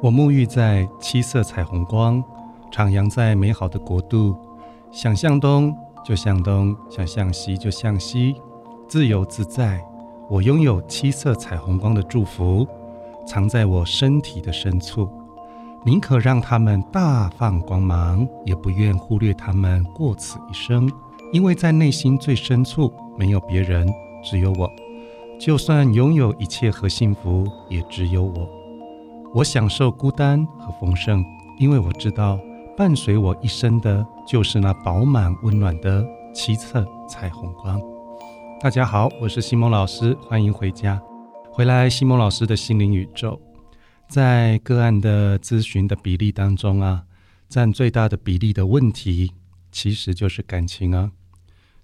我沐浴在七色彩虹光，徜徉在美好的国度。想向东就向东，想向西就向西，自由自在。我拥有七色彩虹光的祝福，藏在我身体的深处。宁可让他们大放光芒，也不愿忽略他们过此一生。因为在内心最深处，没有别人，只有我。就算拥有一切和幸福，也只有我。我享受孤单和丰盛，因为我知道伴随我一生的就是那饱满温暖的七色彩虹光。大家好，我是西蒙老师，欢迎回家。回来，西蒙老师的心灵宇宙，在个案的咨询的比例当中啊，占最大的比例的问题，其实就是感情啊。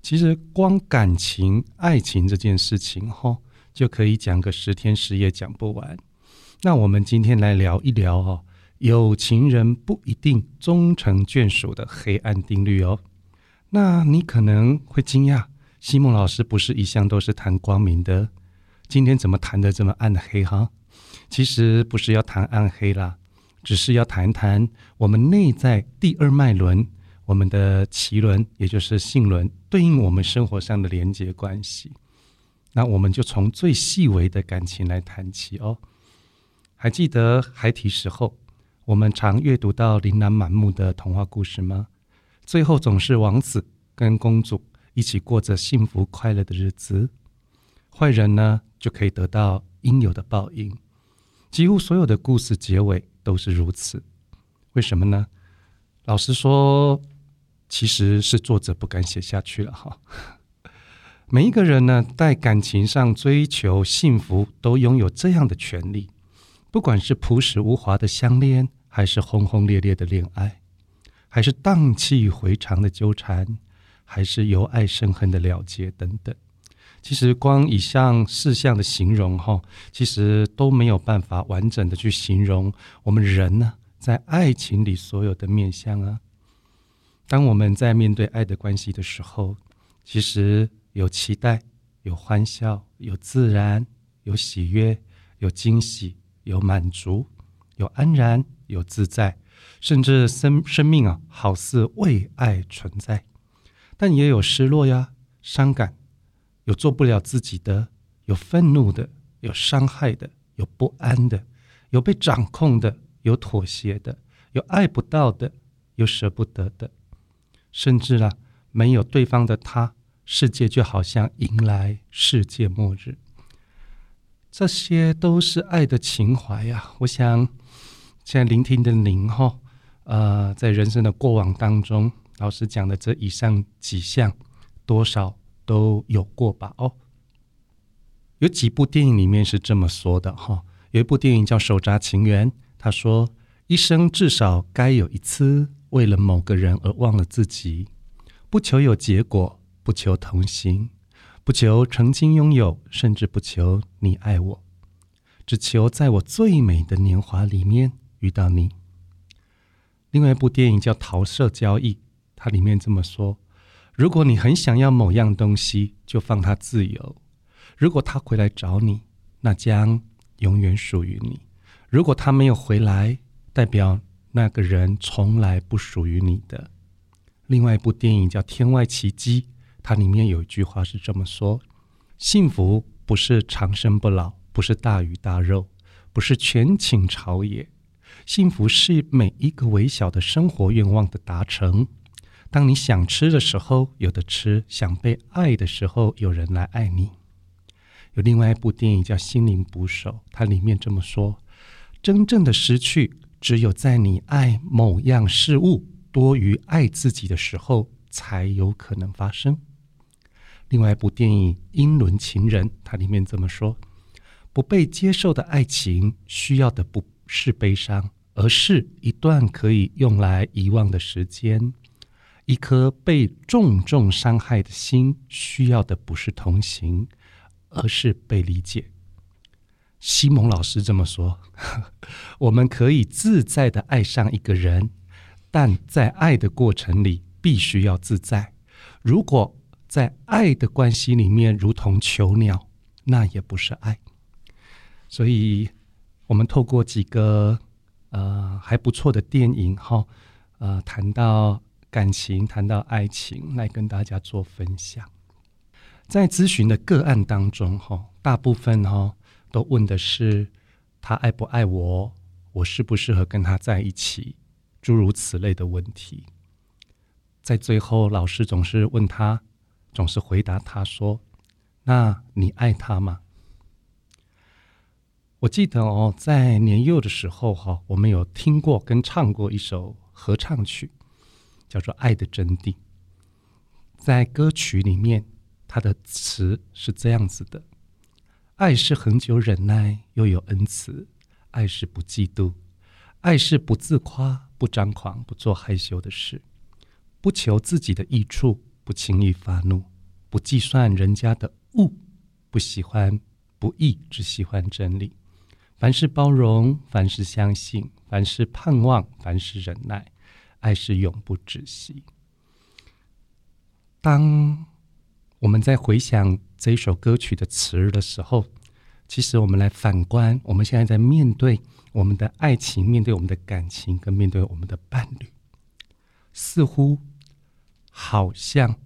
其实光感情、爱情这件事情，吼，就可以讲个十天十夜讲不完。那我们今天来聊一聊哦，有情人不一定终成眷属的黑暗定律哦。那你可能会惊讶，西蒙老师不是一向都是谈光明的，今天怎么谈的这么暗黑哈？其实不是要谈暗黑啦，只是要谈谈我们内在第二脉轮，我们的脐轮，也就是性轮，对应我们生活上的连接关系。那我们就从最细微的感情来谈起哦。还记得孩提时候，我们常阅读到琳琅满目的童话故事吗？最后总是王子跟公主一起过着幸福快乐的日子，坏人呢就可以得到应有的报应。几乎所有的故事结尾都是如此。为什么呢？老实说，其实是作者不敢写下去了哈。每一个人呢，在感情上追求幸福，都拥有这样的权利。不管是朴实无华的相恋，还是轰轰烈烈的恋爱，还是荡气回肠的纠缠，还是由爱生恨的了结等等，其实光以上四项的形容，哈，其实都没有办法完整的去形容我们人呢在爱情里所有的面相啊。当我们在面对爱的关系的时候，其实有期待，有欢笑，有自然，有喜悦，有惊喜。有满足，有安然，有自在，甚至生生命啊，好似为爱存在。但也有失落呀，伤感，有做不了自己的，有愤怒的，有伤害的，有不安的，有被掌控的，有妥协的，有爱不到的，有舍不得的，甚至啊，没有对方的他，世界就好像迎来世界末日。这些都是爱的情怀呀！我想，现在聆听的您哈，呃，在人生的过往当中，老师讲的这以上几项，多少都有过吧？哦，有几部电影里面是这么说的哈。有一部电影叫《手札情缘》，他说：“一生至少该有一次，为了某个人而忘了自己，不求有结果，不求同行。”不求曾经拥有，甚至不求你爱我，只求在我最美的年华里面遇到你。另外一部电影叫《桃色交易》，它里面这么说：如果你很想要某样东西，就放它自由；如果他回来找你，那将永远属于你；如果他没有回来，代表那个人从来不属于你的。另外一部电影叫《天外奇迹》。它里面有一句话是这么说：幸福不是长生不老，不是大鱼大肉，不是权倾朝野。幸福是每一个微小的生活愿望的达成。当你想吃的时候有的吃，想被爱的时候有人来爱你。有另外一部电影叫《心灵捕手》，它里面这么说：真正的失去，只有在你爱某样事物多于爱自己的时候，才有可能发生。另外一部电影《英伦情人》，它里面这么说：不被接受的爱情需要的不是悲伤，而是一段可以用来遗忘的时间；一颗被重重伤害的心需要的不是同行，而是被理解。西蒙老师这么说：我们可以自在的爱上一个人，但在爱的过程里必须要自在。如果在爱的关系里面，如同囚鸟，那也不是爱。所以，我们透过几个呃还不错的电影哈，呃谈到感情，谈到爱情，来跟大家做分享。在咨询的个案当中哈，大部分哈都问的是他爱不爱我，我适不适合跟他在一起，诸如此类的问题。在最后，老师总是问他，总是回答他说：“那你爱他吗？”我记得哦，在年幼的时候哈，我们有听过跟唱过一首合唱曲，叫做《爱的真谛》。在歌曲里面，它的词是这样子的：“爱是恒久忍耐，又有恩慈；爱是不嫉妒，爱是不自夸，不张狂，不做害羞的事。”不求自己的益处，不轻易发怒，不计算人家的恶，不喜欢不义，只喜欢真理。凡事包容，凡事相信，凡事盼望，凡事忍耐。爱是永不止息。当我们在回想这一首歌曲的词的时候，其实我们来反观，我们现在在面对我们的爱情，面对我们的感情，跟面对我们的伴侣，似乎。好像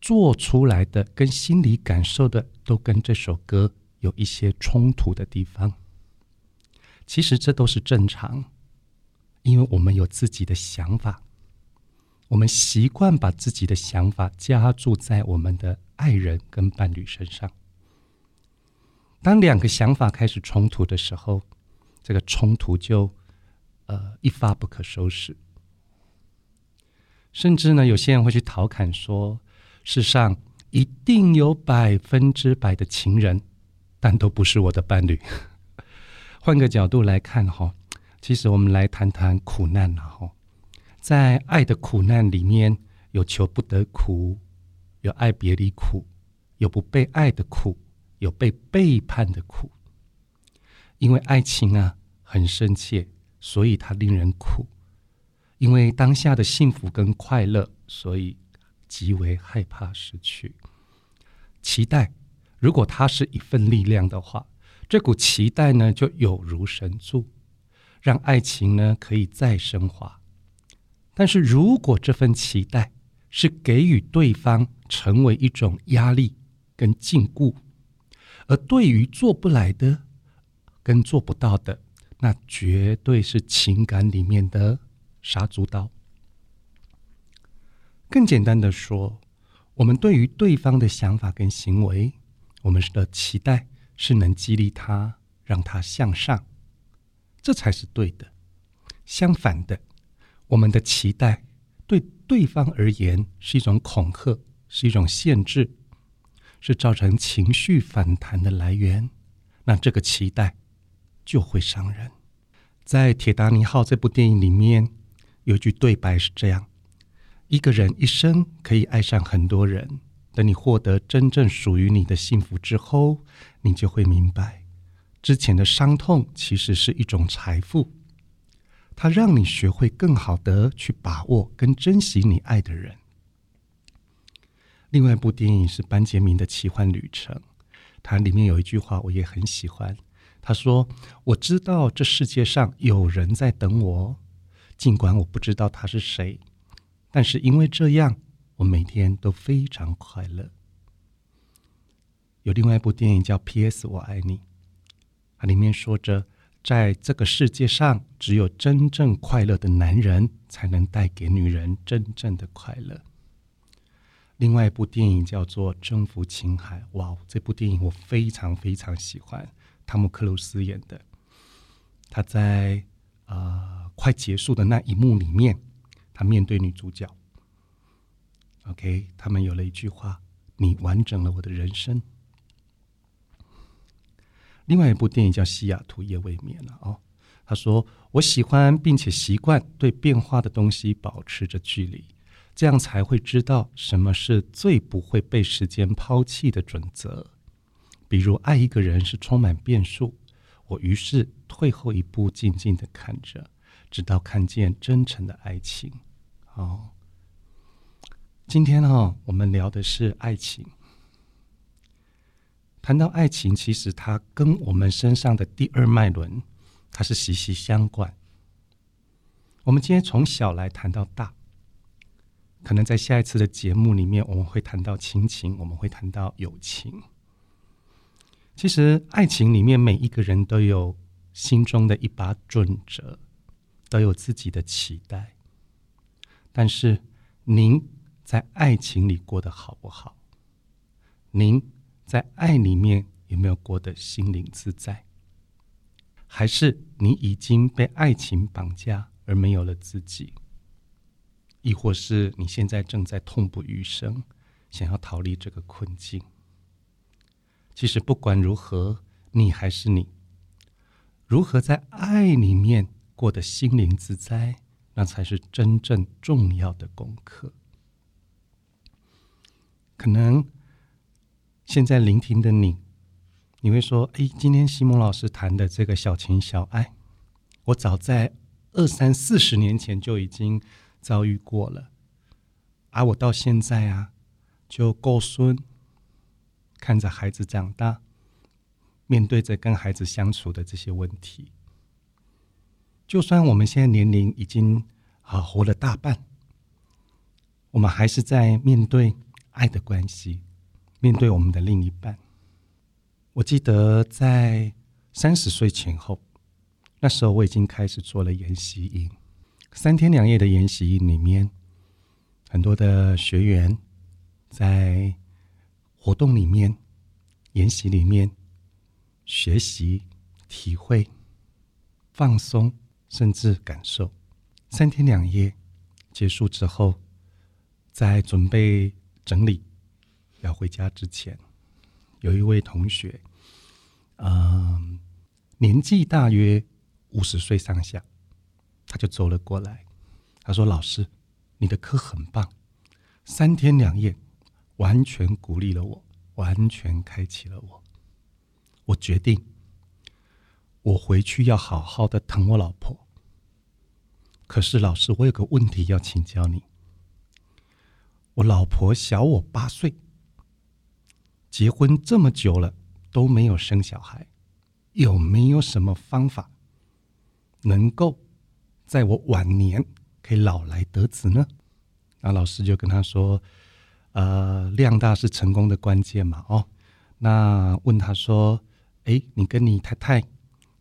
做出来的跟心里感受的都跟这首歌有一些冲突的地方。其实这都是正常，因为我们有自己的想法，我们习惯把自己的想法加注在我们的爱人跟伴侣身上。当两个想法开始冲突的时候，这个冲突就呃一发不可收拾。甚至呢，有些人会去调侃说：“世上一定有百分之百的情人，但都不是我的伴侣。”换个角度来看哈，其实我们来谈谈苦难了哈。在爱的苦难里面，有求不得苦，有爱别离苦，有不被爱的苦，有被背叛的苦。因为爱情啊很深切，所以它令人苦。因为当下的幸福跟快乐，所以极为害怕失去。期待，如果它是一份力量的话，这股期待呢，就有如神助，让爱情呢可以再升华。但是如果这份期待是给予对方成为一种压力跟禁锢，而对于做不来的跟做不到的，那绝对是情感里面的。杀猪刀。更简单的说，我们对于对方的想法跟行为，我们的期待是能激励他，让他向上，这才是对的。相反的，我们的期待对对方而言是一种恐吓，是一种限制，是造成情绪反弹的来源。那这个期待就会伤人。在《铁达尼号》这部电影里面。有句对白是这样：一个人一生可以爱上很多人，等你获得真正属于你的幸福之后，你就会明白，之前的伤痛其实是一种财富，它让你学会更好的去把握跟珍惜你爱的人。另外一部电影是班杰明的奇幻旅程，它里面有一句话我也很喜欢，他说：“我知道这世界上有人在等我。”尽管我不知道他是谁，但是因为这样，我每天都非常快乐。有另外一部电影叫《P.S. 我爱你》，它里面说着，在这个世界上，只有真正快乐的男人才能带给女人真正的快乐。另外一部电影叫做《征服情海》，哇，这部电影我非常非常喜欢，汤姆克鲁斯演的，他在啊。快结束的那一幕里面，他面对女主角，OK，他们有了一句话：“你完整了我的人生。”另外一部电影叫《西雅图夜未眠》了哦。他说：“我喜欢并且习惯对变化的东西保持着距离，这样才会知道什么是最不会被时间抛弃的准则。比如爱一个人是充满变数，我于是退后一步，静静的看着。”直到看见真诚的爱情。好，今天哈，我们聊的是爱情。谈到爱情，其实它跟我们身上的第二脉轮，它是息息相关。我们今天从小来谈到大，可能在下一次的节目里面，我们会谈到亲情，我们会谈到友情。其实，爱情里面每一个人都有心中的一把准则，都有自己的期待。但是，您在爱情里过得好不好？您在爱里面有没有过得心灵自在？还是你已经被爱情绑架而没有了自己？亦或是你现在正在痛不欲生，想要逃离这个困境？其实不管如何，你还是你。如何在爱里面过得心灵自在，那才是真正重要的功课。可能现在聆听的你，你会说：“哎，今天西蒙老师谈的这个小情小爱，我早在二三四十年前就已经遭遇过了，而我到现在啊，就够孙。”看着孩子长大，面对着跟孩子相处的这些问题，就算我们现在年龄已经啊活了大半，我们还是在面对爱的关系，面对我们的另一半。我记得在三十岁前后，那时候我已经开始做了研习营，三天两夜的研习营里面，很多的学员在。活动里面，研习里面，学习、体会、放松，甚至感受。三天两夜结束之后，在准备整理要回家之前，有一位同学，嗯，年纪大约五十岁上下，他就走了过来，他说：“老师，你的课很棒，三天两夜。”完全鼓励了我，完全开启了我。我决定，我回去要好好的疼我老婆。可是老师，我有个问题要请教你。我老婆小我八岁，结婚这么久了都没有生小孩，有没有什么方法能够在我晚年可以老来得子呢？那老师就跟他说。呃，量大是成功的关键嘛？哦，那问他说：“哎，你跟你太太，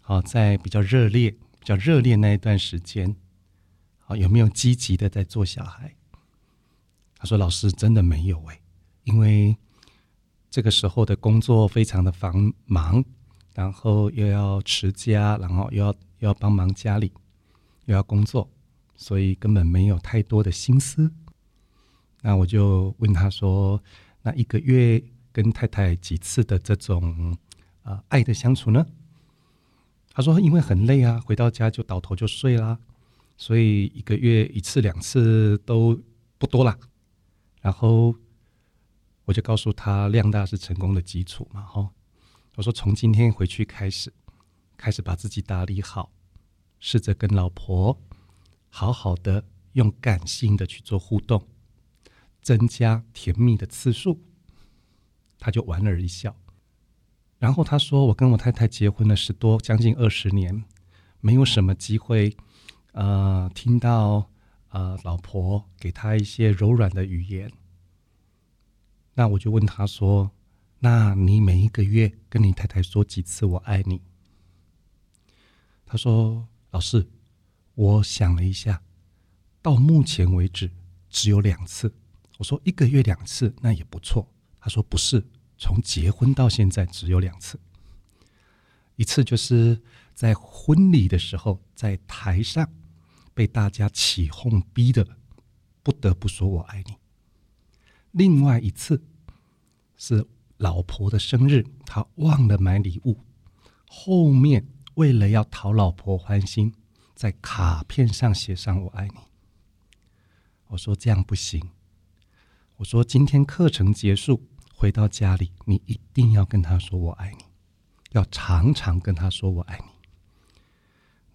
好在比较热烈、比较热烈那一段时间，有没有积极的在做小孩？”他说：“老师真的没有哎，因为这个时候的工作非常的繁忙，然后又要持家，然后又要又要帮忙家里，又要工作，所以根本没有太多的心思。”那我就问他说：“那一个月跟太太几次的这种啊爱的相处呢？”他说：“因为很累啊，回到家就倒头就睡啦，所以一个月一次两次都不多啦。”然后我就告诉他：“量大是成功的基础嘛，哈。”我说：“从今天回去开始，开始把自己打理好，试着跟老婆好好的用感性的去做互动。”增加甜蜜的次数，他就莞尔一笑。然后他说：“我跟我太太结婚了十多，将近二十年，没有什么机会，呃，听到呃老婆给他一些柔软的语言。”那我就问他说：“那你每一个月跟你太太说几次我爱你？”他说：“老师，我想了一下，到目前为止只有两次。”我说一个月两次那也不错。他说不是，从结婚到现在只有两次，一次就是在婚礼的时候，在台上被大家起哄逼的，不得不说我爱你。另外一次是老婆的生日，他忘了买礼物，后面为了要讨老婆欢心，在卡片上写上我爱你。我说这样不行。我说：“今天课程结束，回到家里，你一定要跟他说我爱你，要常常跟他说我爱你。”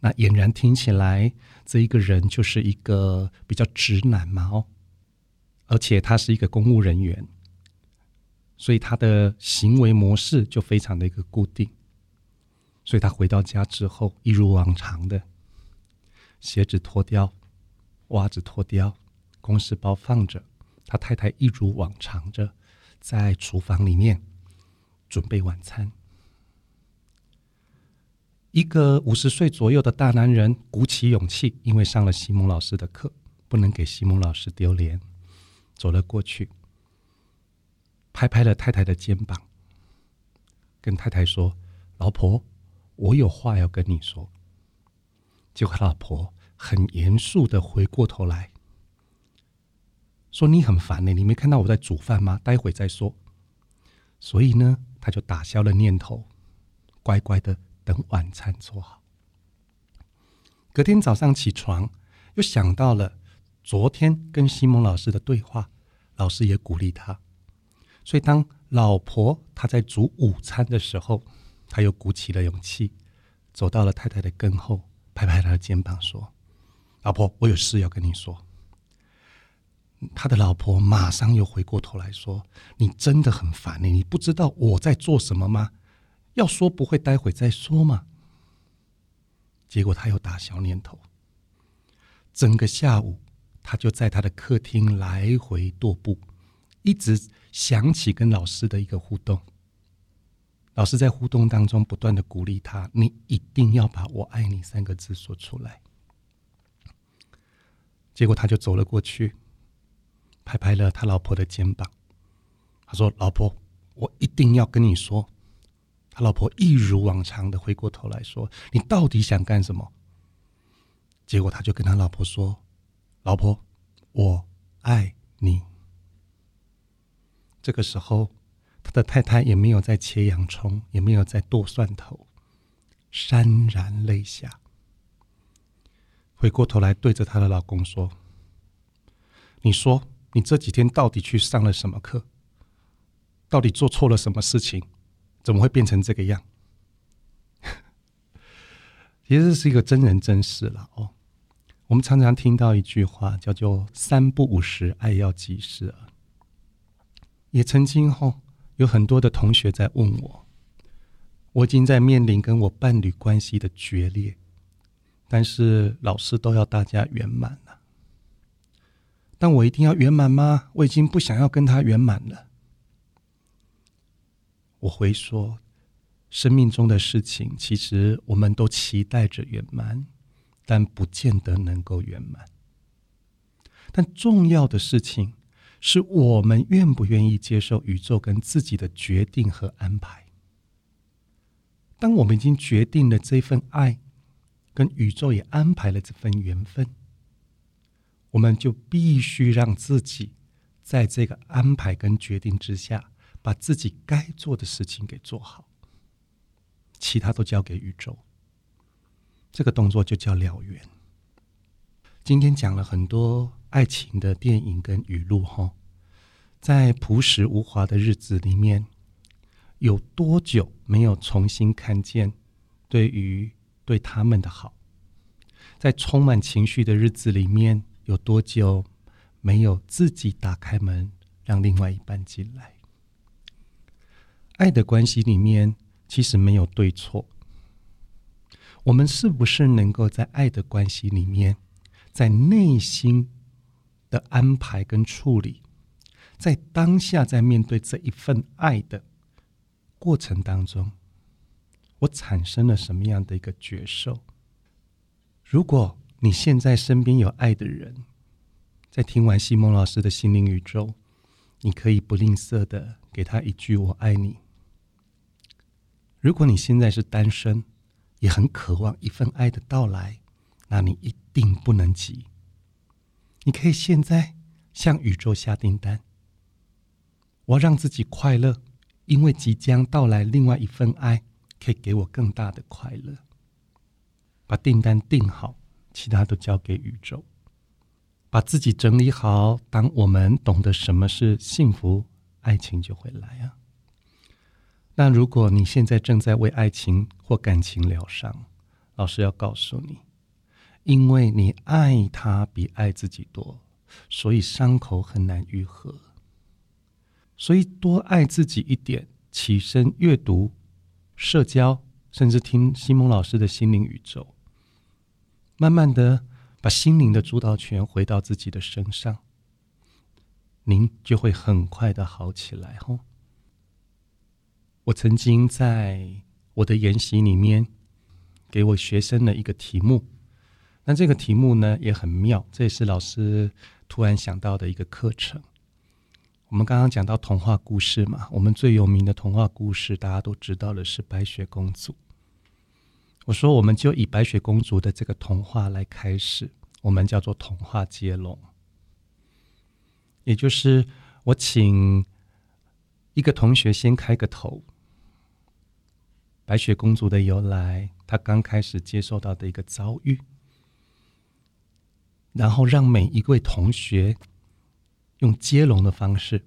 那俨然听起来，这一个人就是一个比较直男嘛，哦，而且他是一个公务人员，所以他的行为模式就非常的一个固定。所以他回到家之后，一如往常的鞋子脱掉，袜子脱掉，公事包放着，他太太一如往常着在厨房里面准备晚餐。一个五十岁左右的大男人鼓起勇气，因为上了西蒙老师的课，不能给西蒙老师丢脸，走了过去，拍拍了太太的肩膀，跟太太说：“老婆，我有话要跟你说。”结果老婆很严肃的回过头来说：“你很烦呢，你没看到我在煮饭吗？待会再说。”所以呢，他就打消了念头，乖乖的。等晚餐做好。隔天早上起床，又想到了昨天跟西蒙老师的对话，老师也鼓励他，所以当老婆她在煮午餐的时候，他又鼓起了勇气，走到了太太的跟后，拍拍她的肩膀说：“老婆，我有事要跟你说。”他的老婆马上又回过头来说：“你真的很烦你，你不知道我在做什么吗？”要说不会，待会再说嘛。结果他又打消念头，整个下午他就在他的客厅来回踱步，一直想起跟老师的一个互动。老师在互动当中不断的鼓励他：“你一定要把我爱你三个字说出来。”结果他就走了过去，拍拍了他老婆的肩膀，他说：“老婆，我一定要跟你说。”他老婆一如往常的回过头来说：“你到底想干什么？”结果他就跟他老婆说：“老婆，我爱你。”这个时候，他的太太也没有再切洋葱，也没有再剁蒜头，潸然泪下，回过头来对着他的老公说：“你说，你这几天到底去上了什么课？到底做错了什么事情？”怎么会变成这个样？其实是一个真人真事了哦。我们常常听到一句话，叫做“三不五时，爱要及时”。也曾经后有很多的同学在问我，我已经在面临跟我伴侣关系的决裂，但是老师都要大家圆满了，但我一定要圆满吗？我已经不想要跟他圆满了。我会说，生命中的事情，其实我们都期待着圆满，但不见得能够圆满。但重要的事情，是我们愿不愿意接受宇宙跟自己的决定和安排。当我们已经决定了这份爱，跟宇宙也安排了这份缘分，我们就必须让自己在这个安排跟决定之下。把自己该做的事情给做好，其他都交给宇宙。这个动作就叫了缘。今天讲了很多爱情的电影跟语录，哈，在朴实无华的日子里面，有多久没有重新看见对于对他们的好？在充满情绪的日子里面，有多久没有自己打开门，让另外一半进来？爱的关系里面其实没有对错，我们是不是能够在爱的关系里面，在内心的安排跟处理，在当下在面对这一份爱的过程当中，我产生了什么样的一个觉受？如果你现在身边有爱的人，在听完西蒙老师的心灵宇宙，你可以不吝啬的给他一句“我爱你”。如果你现在是单身，也很渴望一份爱的到来，那你一定不能急。你可以现在向宇宙下订单，我要让自己快乐，因为即将到来另外一份爱，可以给我更大的快乐。把订单定好，其他都交给宇宙。把自己整理好，当我们懂得什么是幸福，爱情就会来啊。那如果你现在正在为爱情或感情疗伤，老师要告诉你，因为你爱他比爱自己多，所以伤口很难愈合。所以多爱自己一点，起身阅读、社交，甚至听西蒙老师的心灵宇宙，慢慢的把心灵的主导权回到自己的身上，您就会很快的好起来。吼！我曾经在我的研习里面给我学生的一个题目，那这个题目呢也很妙，这也是老师突然想到的一个课程。我们刚刚讲到童话故事嘛，我们最有名的童话故事大家都知道的是白雪公主。我说，我们就以白雪公主的这个童话来开始，我们叫做童话接龙，也就是我请一个同学先开个头，白雪公主的由来，她刚开始接受到的一个遭遇，然后让每一位同学。用接龙的方式，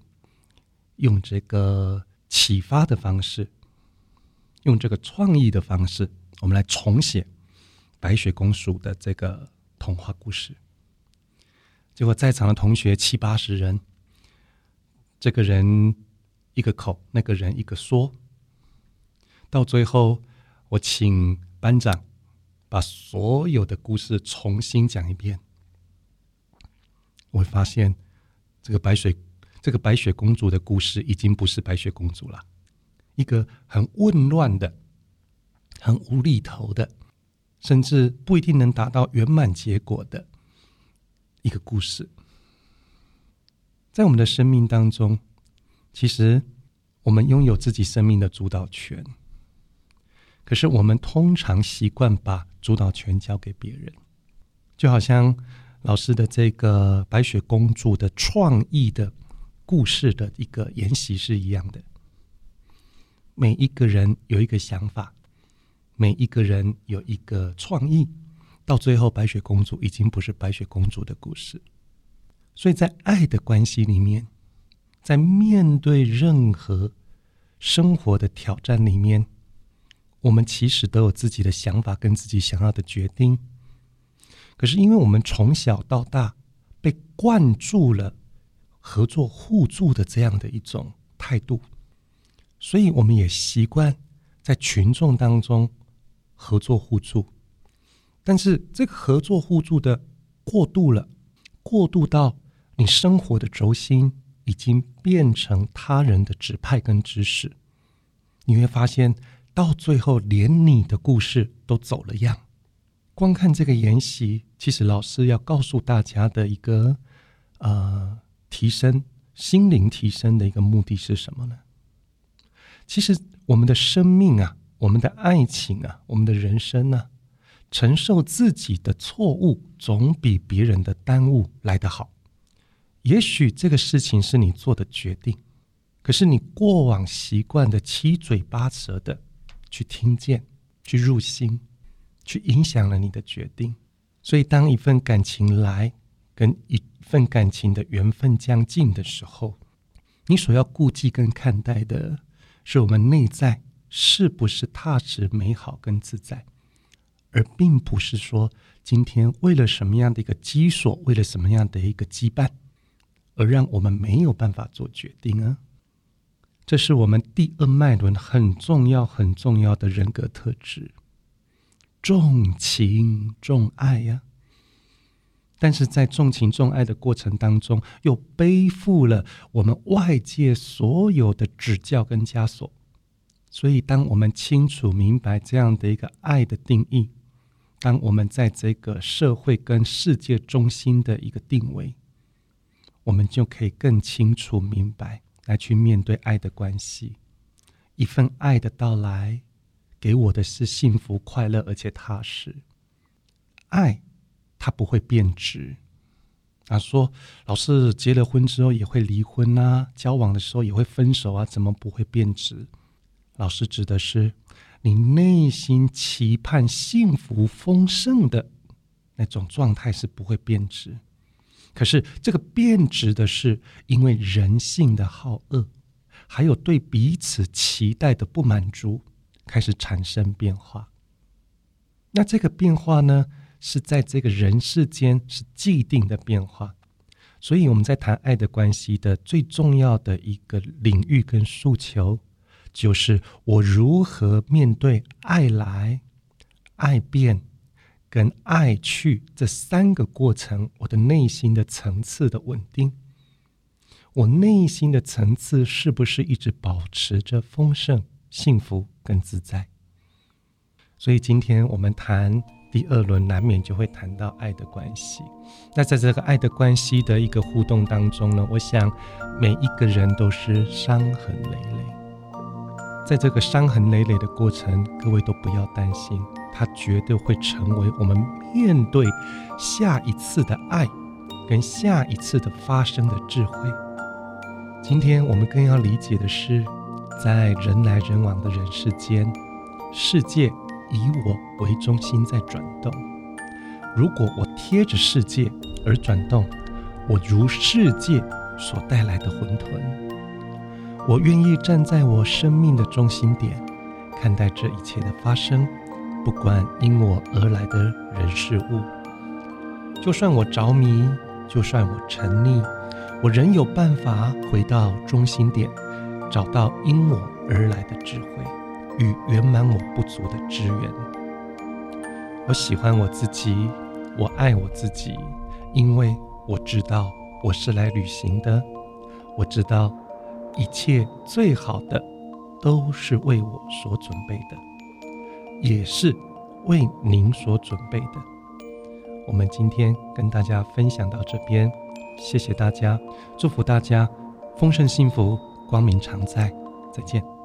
用这个启发的方式，用这个创意的方式，我们来重写白雪公主的这个童话故事。结果在场的同学七八十人，这个人一个口，那个人一个说，到最后，我请班长把所有的故事重新讲一遍，我发现。这个白雪，这个白雪公主的故事已经不是白雪公主了，一个很混乱的、很无厘头的，甚至不一定能达到圆满结果的一个故事。在我们的生命当中，其实我们拥有自己生命的主导权，可是我们通常习惯把主导权交给别人，就好像。老师的这个白雪公主的创意的故事的一个研习是一样的。每一个人有一个想法，每一个人有一个创意，到最后白雪公主已经不是白雪公主的故事。所以在爱的关系里面，在面对任何生活的挑战里面，我们其实都有自己的想法跟自己想要的决定。可是，因为我们从小到大被灌注了合作互助的这样的一种态度，所以我们也习惯在群众当中合作互助。但是，这个合作互助的过度了，过度到你生活的轴心已经变成他人的指派跟指使，你会发现，到最后连你的故事都走了样。光看这个研习，其实老师要告诉大家的一个呃提升心灵提升的一个目的是什么呢？其实我们的生命啊，我们的爱情啊，我们的人生呢，承受自己的错误总比别人的耽误来得好。也许这个事情是你做的决定，可是你过往习惯的七嘴八舌的去听见，去入心。去影响了你的决定，所以当一份感情来，跟一份感情的缘分将近的时候，你所要顾忌跟看待的是我们内在是不是踏实、美好跟自在，而并不是说今天为了什么样的一个基础，为了什么样的一个羁绊，而让我们没有办法做决定啊。这是我们第二脉轮很重要、很重要的人格特质。重情重爱呀，但是在重情重爱的过程当中，又背负了我们外界所有的指教跟枷锁。所以，当我们清楚明白这样的一个爱的定义，当我们在这个社会跟世界中心的一个定位，我们就可以更清楚明白来去面对爱的关系，一份爱的到来。给我的是幸福、快乐，而且踏实。爱，它不会变质。啊，说老师结了婚之后也会离婚啊，交往的时候也会分手啊，怎么不会变质？老师指的是你内心期盼幸福丰盛的那种状态是不会变质。可是这个变质的是因为人性的好恶，还有对彼此期待的不满足。开始产生变化，那这个变化呢，是在这个人世间是既定的变化，所以我们在谈爱的关系的最重要的一个领域跟诉求，就是我如何面对爱来爱变，跟爱去这三个过程，我的内心的层次的稳定，我内心的层次是不是一直保持着丰盛、幸福跟自在？所以今天我们谈第二轮，难免就会谈到爱的关系。那在这个爱的关系的一个互动当中呢，我想每一个人都是伤痕累累。在这个伤痕累累的过程，各位都不要担心。它绝对会成为我们面对下一次的爱，跟下一次的发生的智慧。今天我们更要理解的是，在人来人往的人世间，世界以我为中心在转动。如果我贴着世界而转动，我如世界所带来的混沌。我愿意站在我生命的中心点，看待这一切的发生。不管因我而来的人事物，就算我着迷，就算我沉溺，我仍有办法回到中心点，找到因我而来的智慧与圆满我不足的资源。我喜欢我自己，我爱我自己，因为我知道我是来旅行的，我知道一切最好的都是为我所准备的。也是为您所准备的。我们今天跟大家分享到这边，谢谢大家，祝福大家丰盛幸福，光明常在，再见。